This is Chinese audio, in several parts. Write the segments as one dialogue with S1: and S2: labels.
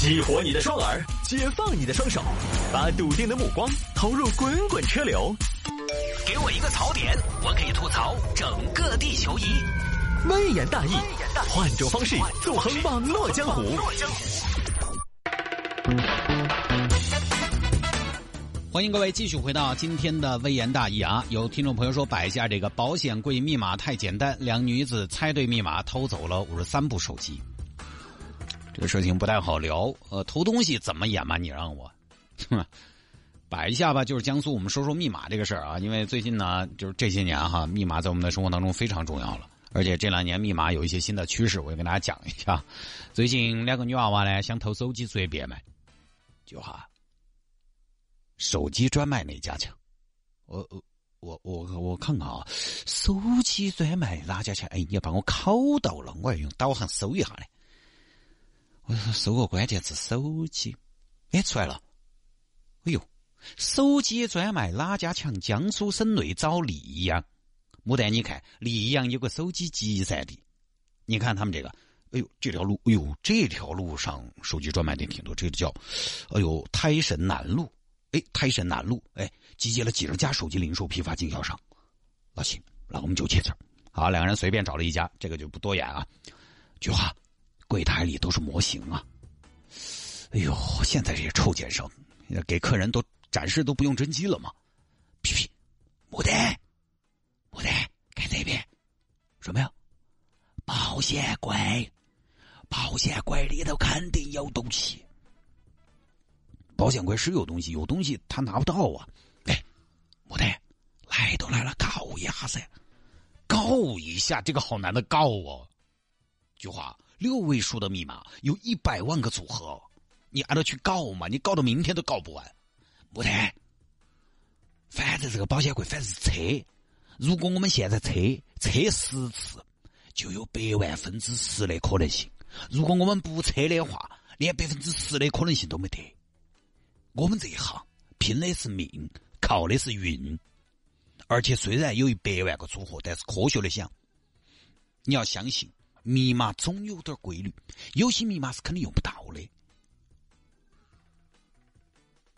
S1: 激活你的双耳，解放你的双手，把笃定的目光投入滚滚车流。给我一个槽点，我可以吐槽整个地球仪。微言大义，换种方式纵横网络江湖。
S2: 欢迎各位继续回到今天的微言大义啊！有听众朋友说摆一下这个保险柜密码太简单，两女子猜对密码偷走了五十三部手机。这事情不太好聊，呃，偷东西怎么演嘛？你让我，摆一下吧。就是江苏，我们说说密码这个事儿啊。因为最近呢，就是这些年哈，密码在我们的生活当中非常重要了。而且这两年密码有一些新的趋势，我也跟大家讲一下。最近两个女娃娃呢，想偷手机随便卖，就哈。手机专卖哪家强？我我我我我看看啊，手机专卖哪家强？哎，你要把我考到了，我要用导航搜一下嘞。搜个关键字“手机”，哎，出来了。哎呦，手机专卖哪家强？江苏省内找溧阳。牡丹，你看溧阳有个手机集散地，你看他们这个。哎呦，这条路，哎呦，这条路上手机专卖店挺多。这个叫，哎呦，泰神南路。哎，泰山南路，哎，集结了几十家手机零售批发经销商。那行，那我们就去这儿。好，两个人随便找了一家，这个就不多言啊。菊花，柜台里都是模型啊。哎呦，现在这些臭奸商，给客人都展示都不用真机了吗？屁屁，牡丹，牡丹，看这边，什么呀？保险柜，保险柜里头肯定有东西。保险柜是有东西，有东西他拿不到啊！哎，牡丹，来都来了，告一下噻，告一下，这个好难的告哦。菊花，六位数的密码有一百万个组合，你按照去告嘛？你告到明天都告不完。不得，反正这个保险柜反正是测，如果我们现在车车十次，就有百万分之十的可能性；如果我们不车的话，连百分之十的可能性都没得。我们这一行拼的是命，靠的是运，而且虽然有一百万个组合，但是科学的想，你要相信密码总有点规律，有些密码是肯定用不到的。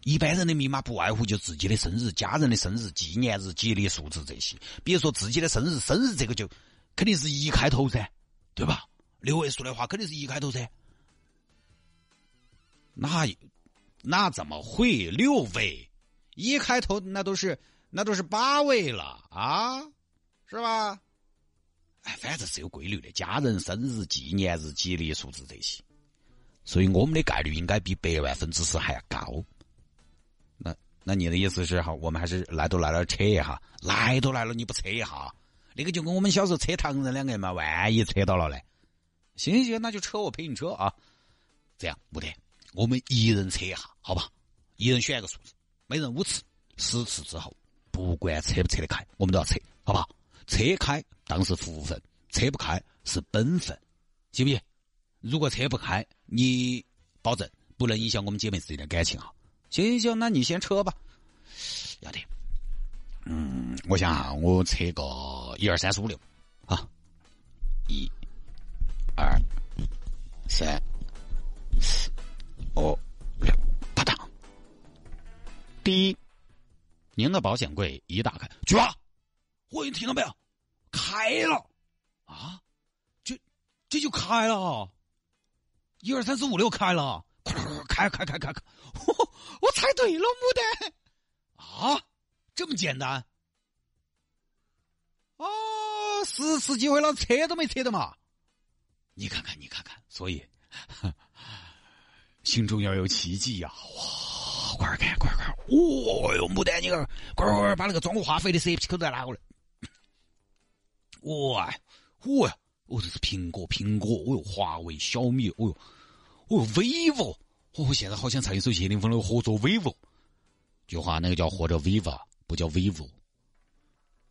S2: 一般人的密码不外乎就自己的生日、家人的生日、纪念日、吉利数字这些。比如说自己的生日，生日这个就肯定是一开头噻，对吧？六位数的话肯定是一开头噻，那。那怎么会六位？一开头那都是那都是八位了啊，是吧？哎，反正是有规律的，家人生日、纪念日、吉利数字这些，所以我们的概率应该比百万分之十还要高。那那你的意思是哈，我们还是来都来了，扯一下，来都来了，你不扯一下，那个就跟我们小时候扯唐人两个嘛，万一扯到了嘞，行行行，那就车我陪你车啊，这样不得。我们一人测一下，好吧？一人选一个数字，每人五次，十次之后，不管扯不扯得开，我们都要扯，好不好？车开当是福分，车不开是本分，行不行？如果车不开，你保证不能影响我们姐妹之间的感情啊！行行行，那你先撤吧。要得。嗯，我想啊，我测个一二三四五六，啊，一、二、三。四、五、六，啪嗒！第一，您的保险柜已打开，去吧！我，你听到没有？开了啊！这这就开了，一二三四五六开了，开开开开开！我猜对了，牡丹啊！这么简单啊！十次机会了，车都没车的嘛！你看看，你看看，所以。心中要有奇迹呀！哇，快看，快快！哦哟，牡丹，你个，快快快，把那个装过话费的 CP 口袋拿过来！哇，哦呀，哦，这是苹果，苹果，哦哟，华为、小米，哦哟，哦，vivo，哦，现在好想唱一首谢霆锋的合作 vivo。句话那个叫或者 vivo，不叫 vivo。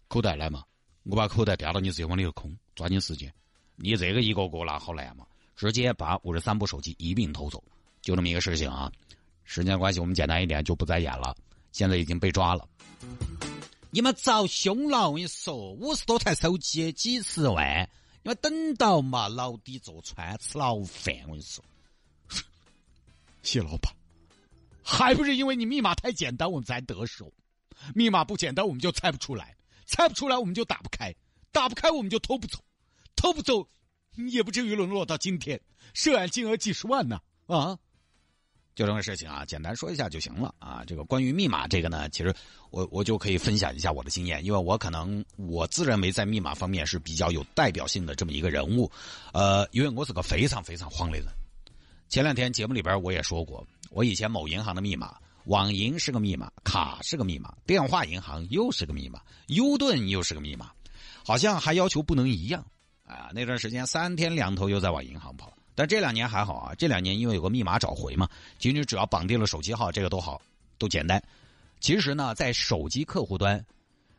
S2: 口袋来嘛，我把口袋掉到你直接往里头空，抓紧时间。你这个一个个拿好难嘛，直接把五十三部手机一并偷走。就这么一个事情啊，时间关系，我们简单一点就不再演了。现在已经被抓了，你们遭凶了！我跟你说，五十多台手机，几十万，你们等到嘛？牢底坐穿，吃牢饭！我跟你说，谢老板，还不是因为你密码太简单，我们才得手。密码不简单，我们就猜不出来，猜不出来，我们就打不开，打不开，我们就偷不走，偷不走，也不至于沦落到今天涉案金额几十万呢。啊，就这个事情啊，简单说一下就行了啊。这个关于密码这个呢，其实我我就可以分享一下我的经验，因为我可能我自认为在密码方面是比较有代表性的这么一个人物。呃，因为我是个非常非常慌的人。前两天节目里边我也说过，我以前某银行的密码。网银是个密码，卡是个密码，电话银行又是个密码，U 盾又是个密码，好像还要求不能一样啊！那段时间三天两头又在往银行跑，但这两年还好啊，这两年因为有个密码找回嘛，其实只要绑定了手机号，这个都好，都简单。其实呢，在手机客户端，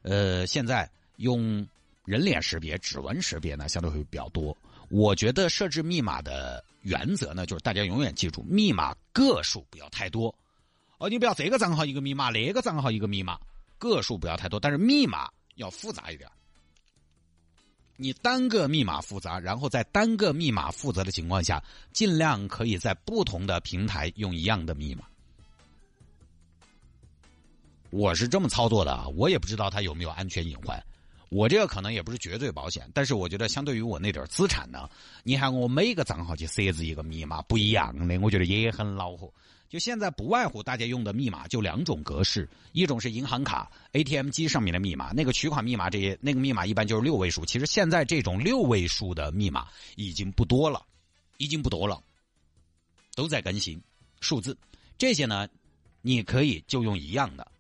S2: 呃，现在用人脸识别、指纹识别呢，相对会比较多。我觉得设置密码的原则呢，就是大家永远记住，密码个数不要太多。哦，你不要这个账号一个密码，那个账号一个密码，个数不要太多，但是密码要复杂一点。你单个密码复杂，然后在单个密码负责的情况下，尽量可以在不同的平台用一样的密码。我是这么操作的，我也不知道它有没有安全隐患。我这个可能也不是绝对保险，但是我觉得相对于我那点资产呢，你看我每个账号去设置一个密码不一样的，我觉得也很恼火。就现在不外乎大家用的密码就两种格式，一种是银行卡 ATM 机上面的密码，那个取款密码这些那个密码一般就是六位数。其实现在这种六位数的密码已经不多了，已经不多了，都在更新数字。这些呢，你可以就用一样的，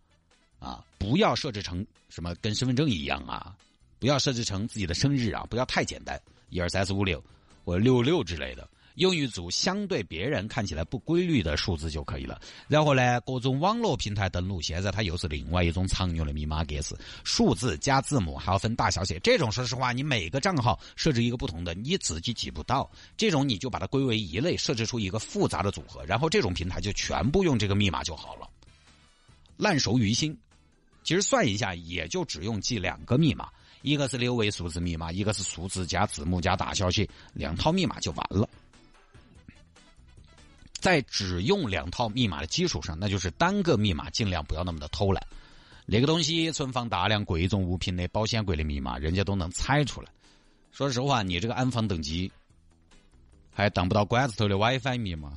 S2: 啊，不要设置成什么跟身份证一样啊，不要设置成自己的生日啊，不要太简单，一二三四五六或六六之类的。用一组相对别人看起来不规律的数字就可以了。然后呢，各种网络平台登录，现在它又是另外一种常用的密码格式，数字加字母，还要分大小写。这种说实话，你每个账号设置一个不同的，你自己记不到。这种你就把它归为一类，设置出一个复杂的组合，然后这种平台就全部用这个密码就好了。烂熟于心，其实算一下，也就只用记两个密码，一个是六位数字密码，一个是数字加字母加大小写，两套密码就完了。在只用两套密码的基础上，那就是单个密码尽量不要那么的偷懒。那个东西存放大量贵重物品的保险柜的密码，人家都能猜出来。说实话，你这个安防等级还当不到馆子头的 WiFi 密码。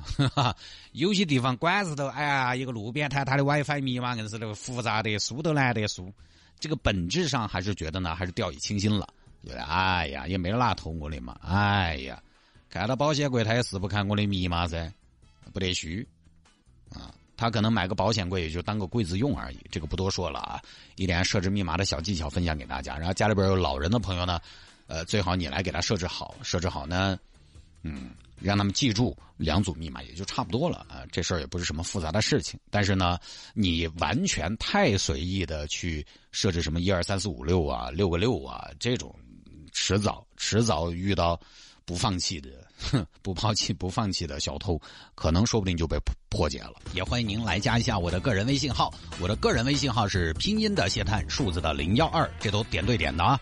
S2: 有些地方馆子头，哎呀，一个路边摊它的 WiFi 密码硬是那个复杂的输都难得输。这个本质上还是觉得呢，还是掉以轻心了。觉得哎呀，也没哪偷我的嘛。哎呀，看到保险柜他也是不看我的密码噻。不得虚，啊，他可能买个保险柜也就当个柜子用而已，这个不多说了啊。一点设置密码的小技巧分享给大家。然后家里边有老人的朋友呢，呃，最好你来给他设置好，设置好呢，嗯，让他们记住两组密码也就差不多了啊。这事儿也不是什么复杂的事情。但是呢，你完全太随意的去设置什么一二三四五六啊，六个六啊，这种迟早迟早遇到。不放弃的，哼，不抛弃、不放弃的小偷，可能说不定就被破解了。也欢迎您来加一下我的个人微信号，我的个人微信号是拼音的谢探，数字的零幺二，这都点对点的啊。